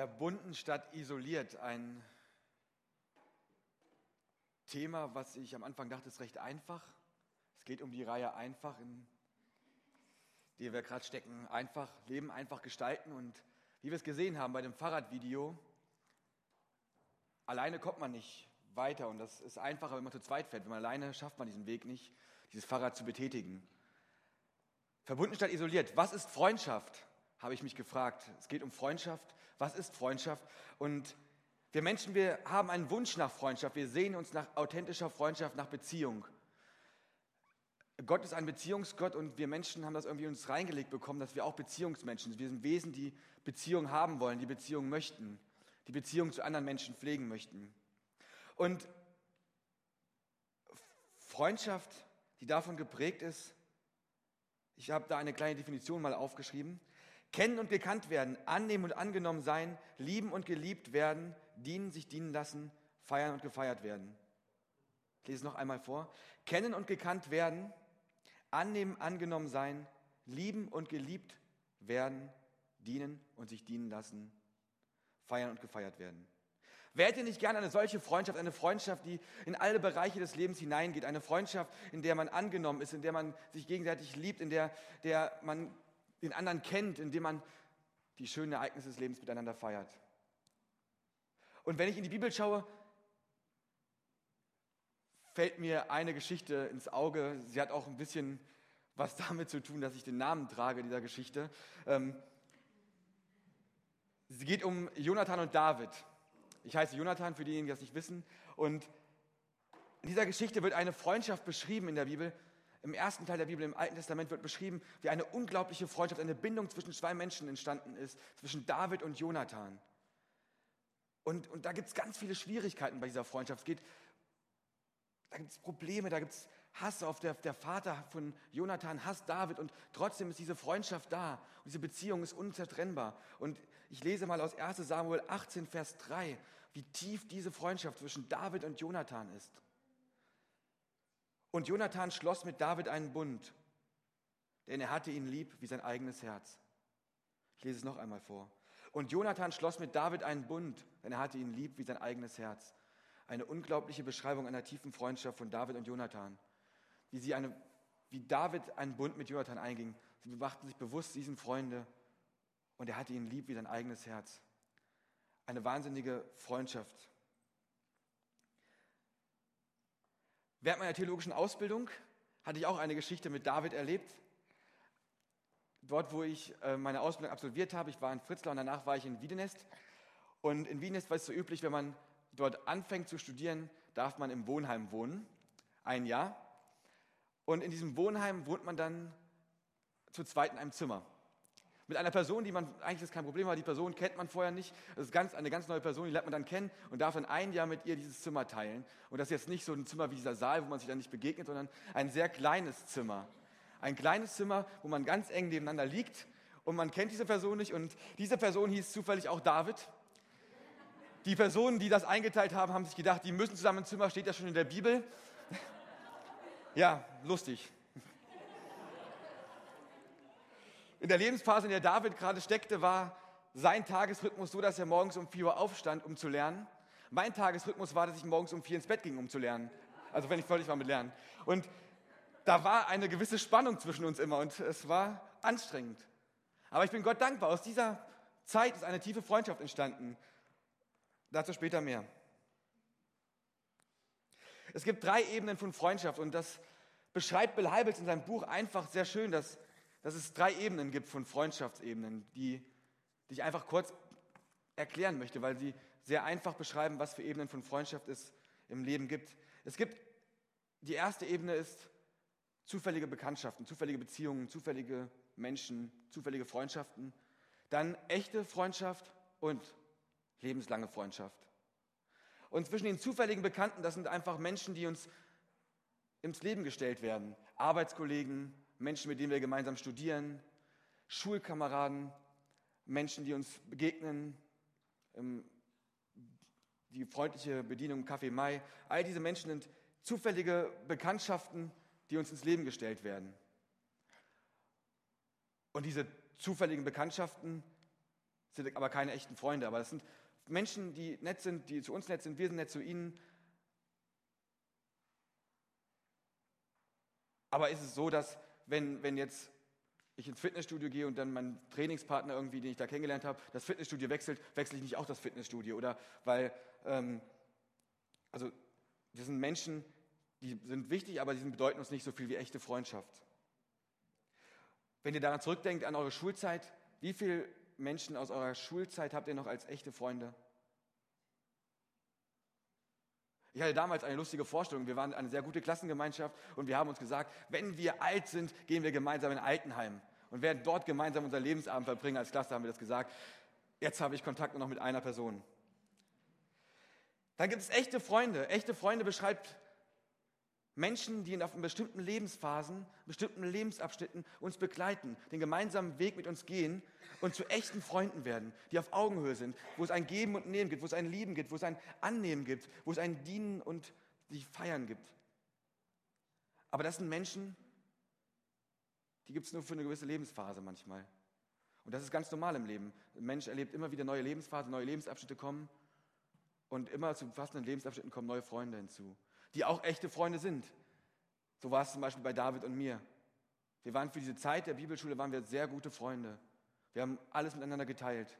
Verbunden statt isoliert. Ein Thema, was ich am Anfang dachte, ist recht einfach. Es geht um die Reihe Einfach, in der wir gerade stecken. Einfach leben, einfach gestalten. Und wie wir es gesehen haben bei dem Fahrradvideo, alleine kommt man nicht weiter. Und das ist einfacher, wenn man zu zweit fährt. Wenn man alleine schafft man diesen Weg nicht, dieses Fahrrad zu betätigen. Verbunden statt isoliert. Was ist Freundschaft? Habe ich mich gefragt. Es geht um Freundschaft. Was ist Freundschaft? Und wir Menschen, wir haben einen Wunsch nach Freundschaft. Wir sehen uns nach authentischer Freundschaft, nach Beziehung. Gott ist ein Beziehungsgott und wir Menschen haben das irgendwie uns reingelegt bekommen, dass wir auch Beziehungsmenschen sind. Wir sind Wesen, die Beziehung haben wollen, die Beziehung möchten, die Beziehung zu anderen Menschen pflegen möchten. Und Freundschaft, die davon geprägt ist, ich habe da eine kleine Definition mal aufgeschrieben. Kennen und gekannt werden, annehmen und angenommen sein, lieben und geliebt werden, dienen, sich dienen lassen, feiern und gefeiert werden. Ich lese es noch einmal vor. Kennen und gekannt werden, annehmen, angenommen sein, lieben und geliebt werden, dienen und sich dienen lassen, feiern und gefeiert werden. Wer hätte nicht gerne eine solche Freundschaft, eine Freundschaft, die in alle Bereiche des Lebens hineingeht, eine Freundschaft, in der man angenommen ist, in der man sich gegenseitig liebt, in der, der man den anderen kennt, indem man die schönen Ereignisse des Lebens miteinander feiert. Und wenn ich in die Bibel schaue, fällt mir eine Geschichte ins Auge. Sie hat auch ein bisschen was damit zu tun, dass ich den Namen trage dieser Geschichte. Ähm, sie geht um Jonathan und David. Ich heiße Jonathan, für diejenigen, die das nicht wissen. Und in dieser Geschichte wird eine Freundschaft beschrieben in der Bibel, im ersten Teil der Bibel, im Alten Testament, wird beschrieben, wie eine unglaubliche Freundschaft, eine Bindung zwischen zwei Menschen entstanden ist, zwischen David und Jonathan. Und, und da gibt es ganz viele Schwierigkeiten bei dieser Freundschaft. Es geht, da gibt es Probleme, da gibt es Hass auf der, der Vater von Jonathan, hasst David und trotzdem ist diese Freundschaft da und diese Beziehung ist unzertrennbar. Und ich lese mal aus 1 Samuel 18, Vers 3, wie tief diese Freundschaft zwischen David und Jonathan ist. Und Jonathan schloss mit David einen Bund, denn er hatte ihn lieb wie sein eigenes Herz. Ich lese es noch einmal vor. Und Jonathan schloss mit David einen Bund, denn er hatte ihn lieb wie sein eigenes Herz. Eine unglaubliche Beschreibung einer tiefen Freundschaft von David und Jonathan. Wie, sie eine, wie David einen Bund mit Jonathan einging. Sie machten sich bewusst, sie sind Freunde und er hatte ihn lieb wie sein eigenes Herz. Eine wahnsinnige Freundschaft. Während meiner theologischen Ausbildung hatte ich auch eine Geschichte mit David erlebt. Dort, wo ich äh, meine Ausbildung absolviert habe, ich war in Fritzlar und danach war ich in Wiedenest. Und in Wiedenest war es so üblich, wenn man dort anfängt zu studieren, darf man im Wohnheim wohnen, ein Jahr. Und in diesem Wohnheim wohnt man dann zu zweit in einem Zimmer mit einer Person, die man, eigentlich ist kein Problem, aber die Person kennt man vorher nicht. Das ist ganz, eine ganz neue Person, die lernt man dann kennen und darf dann ein Jahr mit ihr dieses Zimmer teilen. Und das ist jetzt nicht so ein Zimmer wie dieser Saal, wo man sich dann nicht begegnet, sondern ein sehr kleines Zimmer. Ein kleines Zimmer, wo man ganz eng nebeneinander liegt und man kennt diese Person nicht und diese Person hieß zufällig auch David. Die Personen, die das eingeteilt haben, haben sich gedacht, die müssen zusammen im Zimmer, steht ja schon in der Bibel. Ja, lustig. In der Lebensphase, in der David gerade steckte, war sein Tagesrhythmus so, dass er morgens um 4 Uhr aufstand, um zu lernen. Mein Tagesrhythmus war, dass ich morgens um 4 ins Bett ging, um zu lernen. Also wenn ich völlig war mit Lernen. Und da war eine gewisse Spannung zwischen uns immer und es war anstrengend. Aber ich bin Gott dankbar. Aus dieser Zeit ist eine tiefe Freundschaft entstanden. Dazu später mehr. Es gibt drei Ebenen von Freundschaft und das beschreibt Bill Heibels in seinem Buch einfach sehr schön, dass dass es drei Ebenen gibt von Freundschaftsebenen, die, die ich einfach kurz erklären möchte, weil sie sehr einfach beschreiben, was für Ebenen von Freundschaft es im Leben gibt. Es gibt, die erste Ebene ist zufällige Bekanntschaften, zufällige Beziehungen, zufällige Menschen, zufällige Freundschaften. Dann echte Freundschaft und lebenslange Freundschaft. Und zwischen den zufälligen Bekannten, das sind einfach Menschen, die uns ins Leben gestellt werden. Arbeitskollegen, Menschen, mit denen wir gemeinsam studieren, Schulkameraden, Menschen, die uns begegnen, ähm, die freundliche Bedienung im Café Mai. All diese Menschen sind zufällige Bekanntschaften, die uns ins Leben gestellt werden. Und diese zufälligen Bekanntschaften sind aber keine echten Freunde. Aber das sind Menschen, die nett sind, die zu uns nett sind, wir sind nett zu ihnen. Aber ist es so, dass wenn, wenn jetzt ich ins Fitnessstudio gehe und dann mein Trainingspartner irgendwie, den ich da kennengelernt habe, das Fitnessstudio wechselt, wechsle ich nicht auch das Fitnessstudio. Oder weil, ähm, also wir sind Menschen, die sind wichtig, aber die bedeuten uns nicht so viel wie echte Freundschaft. Wenn ihr daran zurückdenkt, an eure Schulzeit, wie viele Menschen aus eurer Schulzeit habt ihr noch als echte Freunde? Ich hatte damals eine lustige Vorstellung. Wir waren eine sehr gute Klassengemeinschaft und wir haben uns gesagt, wenn wir alt sind, gehen wir gemeinsam in Altenheim und werden dort gemeinsam unser Lebensabend verbringen. Als Klasse haben wir das gesagt. Jetzt habe ich Kontakt nur noch mit einer Person. Dann gibt es echte Freunde. Echte Freunde beschreibt Menschen, die in bestimmten Lebensphasen, bestimmten Lebensabschnitten uns begleiten, den gemeinsamen Weg mit uns gehen und zu echten Freunden werden, die auf Augenhöhe sind, wo es ein Geben und Nehmen gibt, wo es ein Lieben gibt, wo es ein Annehmen gibt, wo es ein Dienen und sich Feiern gibt. Aber das sind Menschen, die gibt es nur für eine gewisse Lebensphase manchmal. Und das ist ganz normal im Leben. Ein Mensch erlebt immer wieder neue Lebensphasen, neue Lebensabschnitte kommen und immer zu passenden Lebensabschnitten kommen neue Freunde hinzu, die auch echte Freunde sind. So war es zum Beispiel bei David und mir. Wir waren für diese Zeit der Bibelschule waren wir sehr gute Freunde. Wir haben alles miteinander geteilt.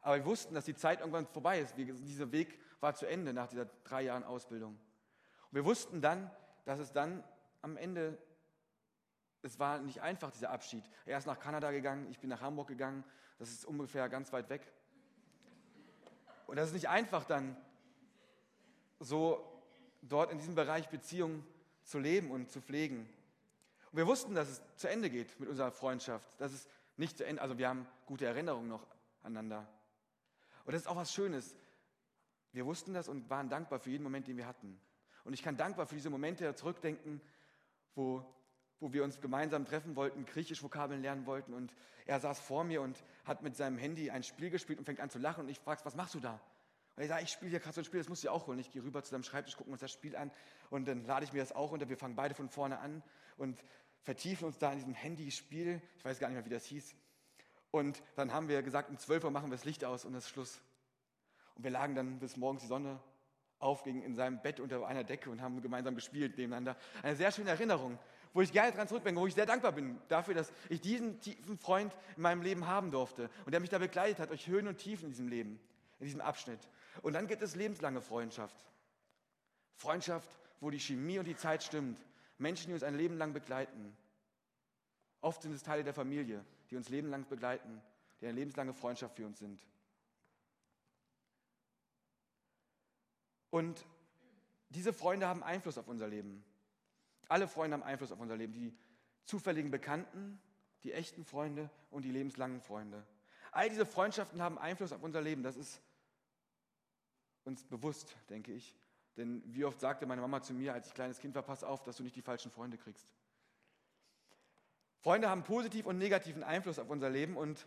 Aber wir wussten, dass die Zeit irgendwann vorbei ist. dieser Weg war zu Ende nach dieser drei Jahren Ausbildung. Und wir wussten dann, dass es dann am Ende, es war nicht einfach, dieser Abschied. Er ist nach Kanada gegangen, ich bin nach Hamburg gegangen. Das ist ungefähr ganz weit weg. Und das ist nicht einfach dann, so dort in diesem Bereich Beziehungen zu leben und zu pflegen. Und wir wussten, dass es zu Ende geht mit unserer Freundschaft, dass es nicht zu Ende, also wir haben gute Erinnerungen noch aneinander. Und das ist auch was Schönes. Wir wussten das und waren dankbar für jeden Moment, den wir hatten. Und ich kann dankbar für diese Momente zurückdenken, wo, wo wir uns gemeinsam treffen wollten, griechisch Vokabeln lernen wollten und er saß vor mir und hat mit seinem Handy ein Spiel gespielt und fängt an zu lachen und ich frage, was machst du da? Und er sagt, ich spiele hier gerade so ein Spiel, das musst du dir auch holen. Ich gehe rüber zu seinem Schreibtisch, gucken uns das Spiel an und dann lade ich mir das auch unter. Wir fangen beide von vorne an und vertiefen uns da in diesem Handyspiel. Ich weiß gar nicht mehr, wie das hieß. Und dann haben wir gesagt, um 12 Uhr machen wir das Licht aus und das ist Schluss. Und wir lagen dann bis morgens die Sonne aufging in seinem Bett unter einer Decke und haben gemeinsam gespielt nebeneinander. Eine sehr schöne Erinnerung, wo ich gerne dran zurückdenke, wo ich sehr dankbar bin dafür, dass ich diesen tiefen Freund in meinem Leben haben durfte und der mich da begleitet hat durch Höhen und Tiefen in diesem Leben, in diesem Abschnitt. Und dann gibt es lebenslange Freundschaft. Freundschaft, wo die Chemie und die Zeit stimmt, Menschen, die uns ein Leben lang begleiten. Oft sind es Teile der Familie, die uns lebenlang begleiten, die eine lebenslange Freundschaft für uns sind. Und diese Freunde haben Einfluss auf unser Leben. Alle Freunde haben Einfluss auf unser Leben. Die zufälligen Bekannten, die echten Freunde und die lebenslangen Freunde. All diese Freundschaften haben Einfluss auf unser Leben. Das ist uns bewusst, denke ich. Denn wie oft sagte meine Mama zu mir, als ich kleines Kind war, pass auf, dass du nicht die falschen Freunde kriegst. Freunde haben positiv und negativen Einfluss auf unser Leben und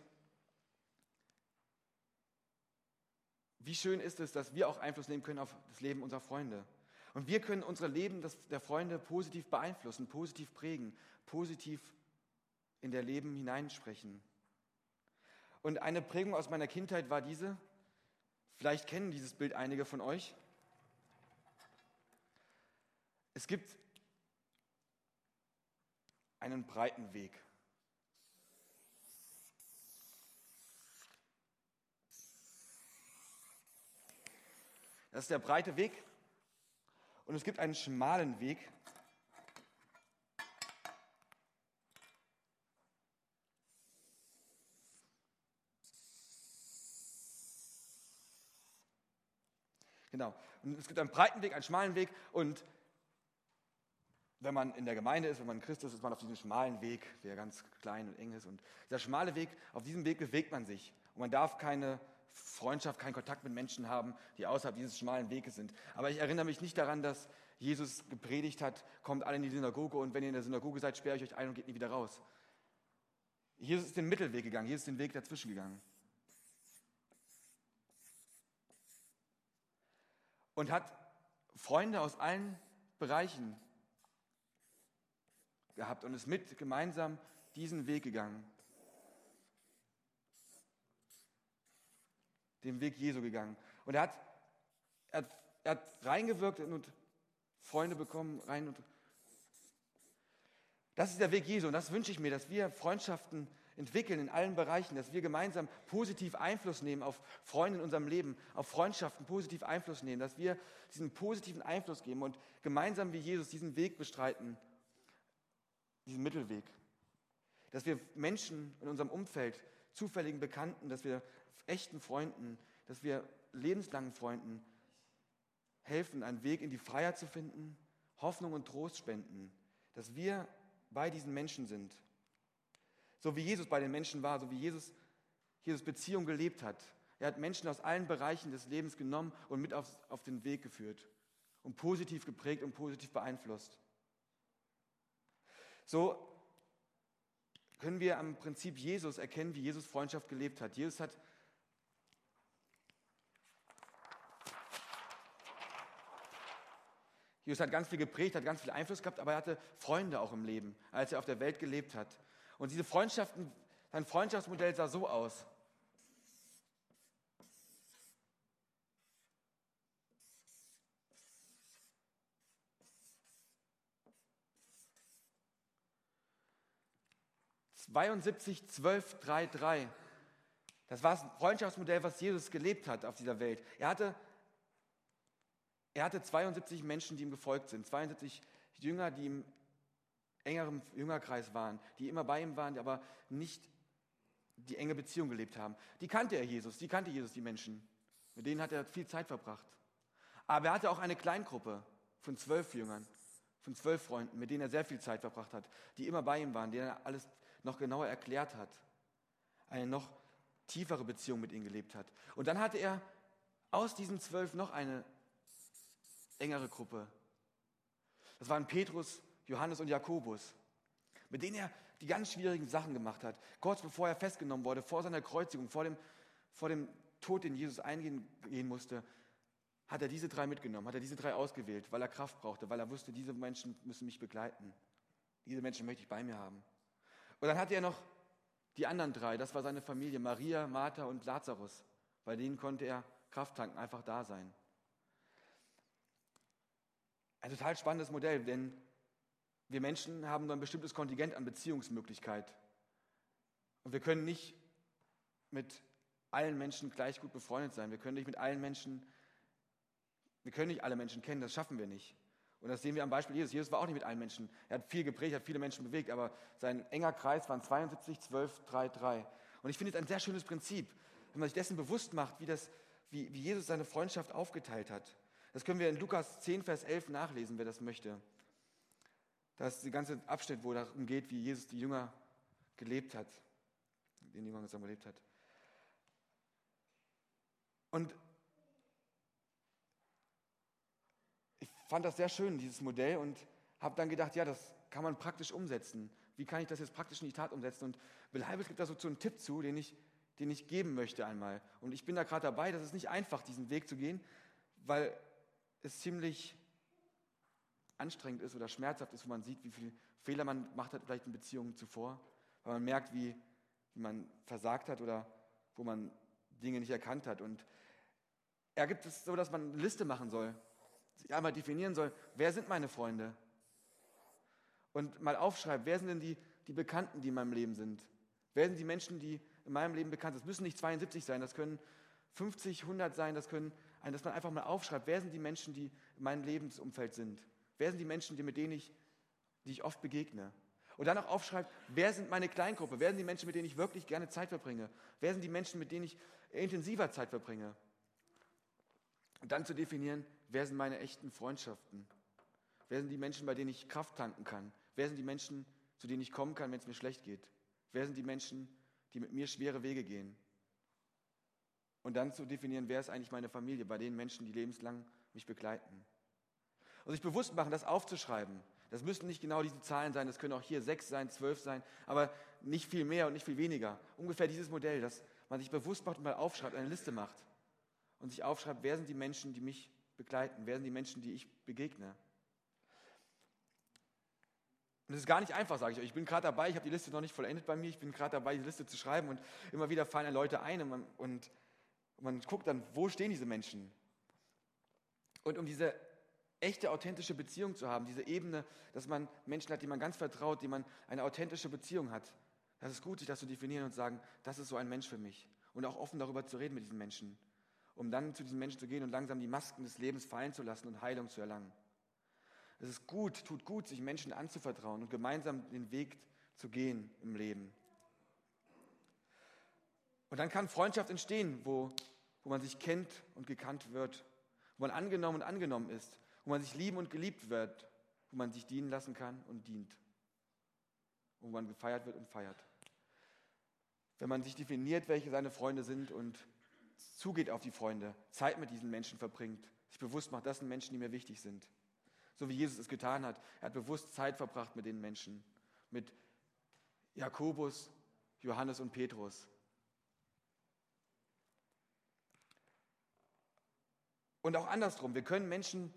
wie schön ist es, dass wir auch Einfluss nehmen können auf das Leben unserer Freunde. Und wir können unser Leben der Freunde positiv beeinflussen, positiv prägen, positiv in der Leben hineinsprechen. Und eine Prägung aus meiner Kindheit war diese, vielleicht kennen dieses Bild einige von euch. Es gibt einen breiten Weg. Das ist der breite Weg. Und es gibt einen schmalen Weg. Genau. Und es gibt einen breiten Weg, einen schmalen Weg. Und wenn man in der Gemeinde ist, wenn man Christus ist, ist man auf diesem schmalen Weg, der ganz klein und eng ist. Und dieser schmale Weg, auf diesem Weg bewegt man sich. Und man darf keine Freundschaft, keinen Kontakt mit Menschen haben, die außerhalb dieses schmalen Weges sind. Aber ich erinnere mich nicht daran, dass Jesus gepredigt hat, kommt alle in die Synagoge und wenn ihr in der Synagoge seid, sperre ich euch ein und geht nie wieder raus. Jesus ist den Mittelweg gegangen, Jesus ist den Weg dazwischen gegangen. Und hat Freunde aus allen Bereichen gehabt und ist mit gemeinsam diesen Weg gegangen. den Weg Jesu gegangen. Und er hat, er er hat reingewirkt und Freunde bekommen, rein und das ist der Weg Jesu und das wünsche ich mir, dass wir Freundschaften entwickeln in allen Bereichen, dass wir gemeinsam positiv Einfluss nehmen auf Freunde in unserem Leben, auf Freundschaften positiv Einfluss nehmen, dass wir diesen positiven Einfluss geben und gemeinsam wie Jesus diesen Weg bestreiten, diesen Mittelweg. Dass wir Menschen in unserem Umfeld, zufälligen Bekannten, dass wir echten Freunden, dass wir lebenslangen Freunden helfen, einen Weg in die Freiheit zu finden, Hoffnung und Trost spenden, dass wir bei diesen Menschen sind. So wie Jesus bei den Menschen war, so wie Jesus, Jesus Beziehung gelebt hat. Er hat Menschen aus allen Bereichen des Lebens genommen und mit auf, auf den Weg geführt und positiv geprägt und positiv beeinflusst. So können wir am Prinzip Jesus erkennen, wie Jesus Freundschaft gelebt hat. Jesus hat Jesus hat ganz viel geprägt, hat ganz viel Einfluss gehabt, aber er hatte Freunde auch im Leben, als er auf der Welt gelebt hat. Und diese Freundschaften, sein Freundschaftsmodell sah so aus. »72, 12, 3, 3. Das war das Freundschaftsmodell, was Jesus gelebt hat auf dieser Welt. Er hatte er hatte 72 Menschen, die ihm gefolgt sind, 72 Jünger, die im engeren Jüngerkreis waren, die immer bei ihm waren, aber nicht die enge Beziehung gelebt haben. Die kannte er Jesus, die kannte Jesus, die Menschen. Mit denen hat er viel Zeit verbracht. Aber er hatte auch eine Kleingruppe von zwölf Jüngern, von zwölf Freunden, mit denen er sehr viel Zeit verbracht hat, die immer bei ihm waren, denen er alles noch genauer erklärt hat, eine noch tiefere Beziehung mit ihnen gelebt hat. Und dann hatte er aus diesen zwölf noch eine engere Gruppe. Das waren Petrus, Johannes und Jakobus, mit denen er die ganz schwierigen Sachen gemacht hat. Kurz bevor er festgenommen wurde, vor seiner Kreuzigung, vor dem, vor dem Tod, den Jesus eingehen musste, hat er diese drei mitgenommen, hat er diese drei ausgewählt, weil er Kraft brauchte, weil er wusste, diese Menschen müssen mich begleiten. Diese Menschen möchte ich bei mir haben. Und dann hatte er noch die anderen drei, das war seine Familie, Maria, Martha und Lazarus. Bei denen konnte er Kraft tanken, einfach da sein. Ein total spannendes Modell, denn wir Menschen haben nur ein bestimmtes Kontingent an Beziehungsmöglichkeit. Und wir können nicht mit allen Menschen gleich gut befreundet sein. Wir können nicht mit allen Menschen, wir können nicht alle Menschen kennen, das schaffen wir nicht. Und das sehen wir am Beispiel Jesus. Jesus war auch nicht mit allen Menschen. Er hat viel geprägt, hat viele Menschen bewegt, aber sein enger Kreis waren 72, 12, 3, 3. Und ich finde es ein sehr schönes Prinzip, wenn man sich dessen bewusst macht, wie, das, wie, wie Jesus seine Freundschaft aufgeteilt hat. Das können wir in Lukas 10, Vers 11 nachlesen, wer das möchte. Das ist der ganze Abschnitt, wo darum geht, wie Jesus die Jünger gelebt hat, den Jüngern zusammen gelebt hat. Und ich fand das sehr schön, dieses Modell, und habe dann gedacht, ja, das kann man praktisch umsetzen. Wie kann ich das jetzt praktisch in die Tat umsetzen? Und Bill Heibels gibt da so einen Tipp zu, den ich, den ich geben möchte einmal. Und ich bin da gerade dabei, das ist nicht einfach, diesen Weg zu gehen, weil es ziemlich anstrengend ist oder schmerzhaft ist, wo man sieht, wie viele Fehler man gemacht hat, vielleicht in Beziehungen zuvor, weil man merkt, wie, wie man versagt hat oder wo man Dinge nicht erkannt hat. Und er gibt es so, dass man eine Liste machen soll, einmal definieren soll, wer sind meine Freunde? Und mal aufschreiben, wer sind denn die, die Bekannten, die in meinem Leben sind? Wer sind die Menschen, die in meinem Leben bekannt sind? Das müssen nicht 72 sein, das können 50, 100 sein, das können dass man einfach mal aufschreibt, wer sind die Menschen, die in meinem Lebensumfeld sind? Wer sind die Menschen, die, mit denen ich, die ich oft begegne? Und dann auch aufschreibt, wer sind meine Kleingruppe? Wer sind die Menschen, mit denen ich wirklich gerne Zeit verbringe? Wer sind die Menschen, mit denen ich intensiver Zeit verbringe? Und dann zu definieren, wer sind meine echten Freundschaften? Wer sind die Menschen, bei denen ich Kraft tanken kann? Wer sind die Menschen, zu denen ich kommen kann, wenn es mir schlecht geht? Wer sind die Menschen, die mit mir schwere Wege gehen? Und dann zu definieren, wer ist eigentlich meine Familie, bei den Menschen, die lebenslang mich begleiten. Und sich bewusst machen, das aufzuschreiben. Das müssen nicht genau diese Zahlen sein, das können auch hier sechs sein, zwölf sein, aber nicht viel mehr und nicht viel weniger. Ungefähr dieses Modell, dass man sich bewusst macht und mal aufschreibt, eine Liste macht und sich aufschreibt, wer sind die Menschen, die mich begleiten, wer sind die Menschen, die ich begegne. Und es ist gar nicht einfach, sage ich euch. Ich bin gerade dabei, ich habe die Liste noch nicht vollendet bei mir, ich bin gerade dabei, die Liste zu schreiben und immer wieder fallen Leute ein und, und Und man guckt dann, wo stehen diese Menschen? Und um diese echte, authentische Beziehung zu haben, diese Ebene, dass man Menschen hat, die man ganz vertraut, die man eine authentische Beziehung hat, das ist gut, sich das zu definieren und sagen, das ist so ein Mensch für mich. Und auch offen darüber zu reden mit diesen Menschen, um dann zu diesen Menschen zu gehen und langsam die Masken des Lebens fallen zu lassen und Heilung zu erlangen. Es ist gut, tut gut, sich Menschen anzuvertrauen und gemeinsam den Weg zu gehen im Leben. Und dann kann Freundschaft entstehen, wo, wo man sich kennt und gekannt wird, wo man angenommen und angenommen ist, wo man sich lieben und geliebt wird, wo man sich dienen lassen kann und dient, wo man gefeiert wird und feiert. Wenn man sich definiert, welche seine Freunde sind und zugeht auf die Freunde, Zeit mit diesen Menschen verbringt, sich bewusst macht, das sind Menschen, die mir wichtig sind. So wie Jesus es getan hat. Er hat bewusst Zeit verbracht mit den Menschen, mit Jakobus, Johannes und Petrus. Und auch andersrum, wir können Menschen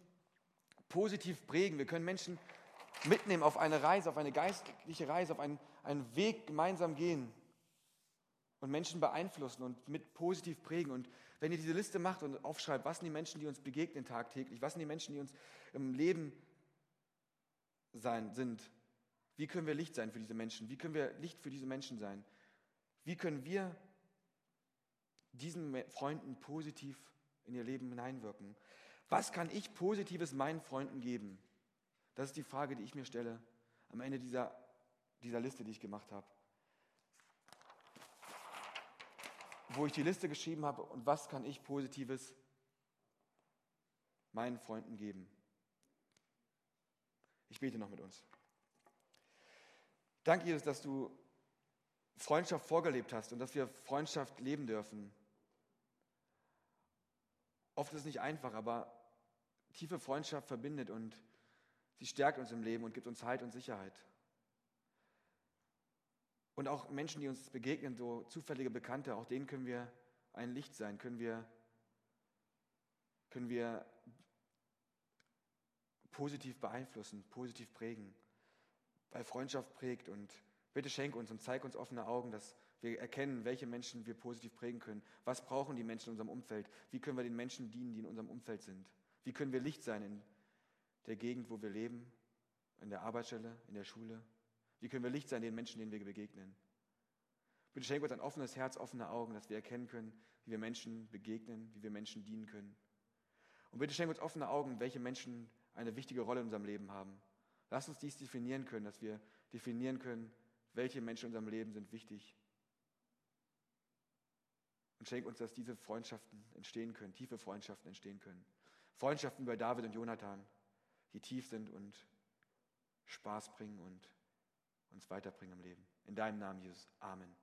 positiv prägen, wir können Menschen mitnehmen auf eine Reise, auf eine geistliche Reise, auf einen, einen Weg gemeinsam gehen und Menschen beeinflussen und mit positiv prägen. Und wenn ihr diese Liste macht und aufschreibt, was sind die Menschen, die uns begegnen tagtäglich, was sind die Menschen, die uns im Leben sein, sind, wie können wir Licht sein für diese Menschen, wie können wir Licht für diese Menschen sein, wie können wir diesen Freunden positiv in ihr Leben hineinwirken. Was kann ich Positives meinen Freunden geben? Das ist die Frage, die ich mir stelle am Ende dieser, dieser Liste, die ich gemacht habe. wo ich die Liste geschrieben habe und was kann ich Positives meinen Freunden geben. Ich bete noch mit uns. Danke, Jesus, dass du Freundschaft vorgelebt hast und dass wir Freundschaft leben dürfen. Oft ist es nicht einfach, aber tiefe Freundschaft verbindet und sie stärkt uns im Leben und gibt uns Halt und Sicherheit. Und auch Menschen, die uns begegnen, so zufällige Bekannte, auch denen können wir ein Licht sein, können wir, können wir positiv beeinflussen, positiv prägen, weil Freundschaft prägt. Und bitte schenk uns und zeig uns offene Augen, dass wir erkennen, welche Menschen wir positiv prägen können. Was brauchen die Menschen in unserem Umfeld? Wie können wir den Menschen dienen, die in unserem Umfeld sind? Wie können wir Licht sein in der Gegend, wo wir leben, in der Arbeitsstelle, in der Schule? Wie können wir Licht sein den Menschen, denen wir begegnen? Bitte schenke uns ein offenes Herz, offene Augen, dass wir erkennen können, wie wir Menschen begegnen, wie wir Menschen dienen können. Und bitte schenke uns offene Augen, welche Menschen eine wichtige Rolle in unserem Leben haben. Lass uns dies definieren können, dass wir definieren können, welche Menschen in unserem Leben sind wichtig. Und schenk uns, dass diese Freundschaften entstehen können, tiefe Freundschaften entstehen können. Freundschaften bei David und Jonathan, die tief sind und Spaß bringen und uns weiterbringen im Leben. In deinem Namen, Jesus. Amen.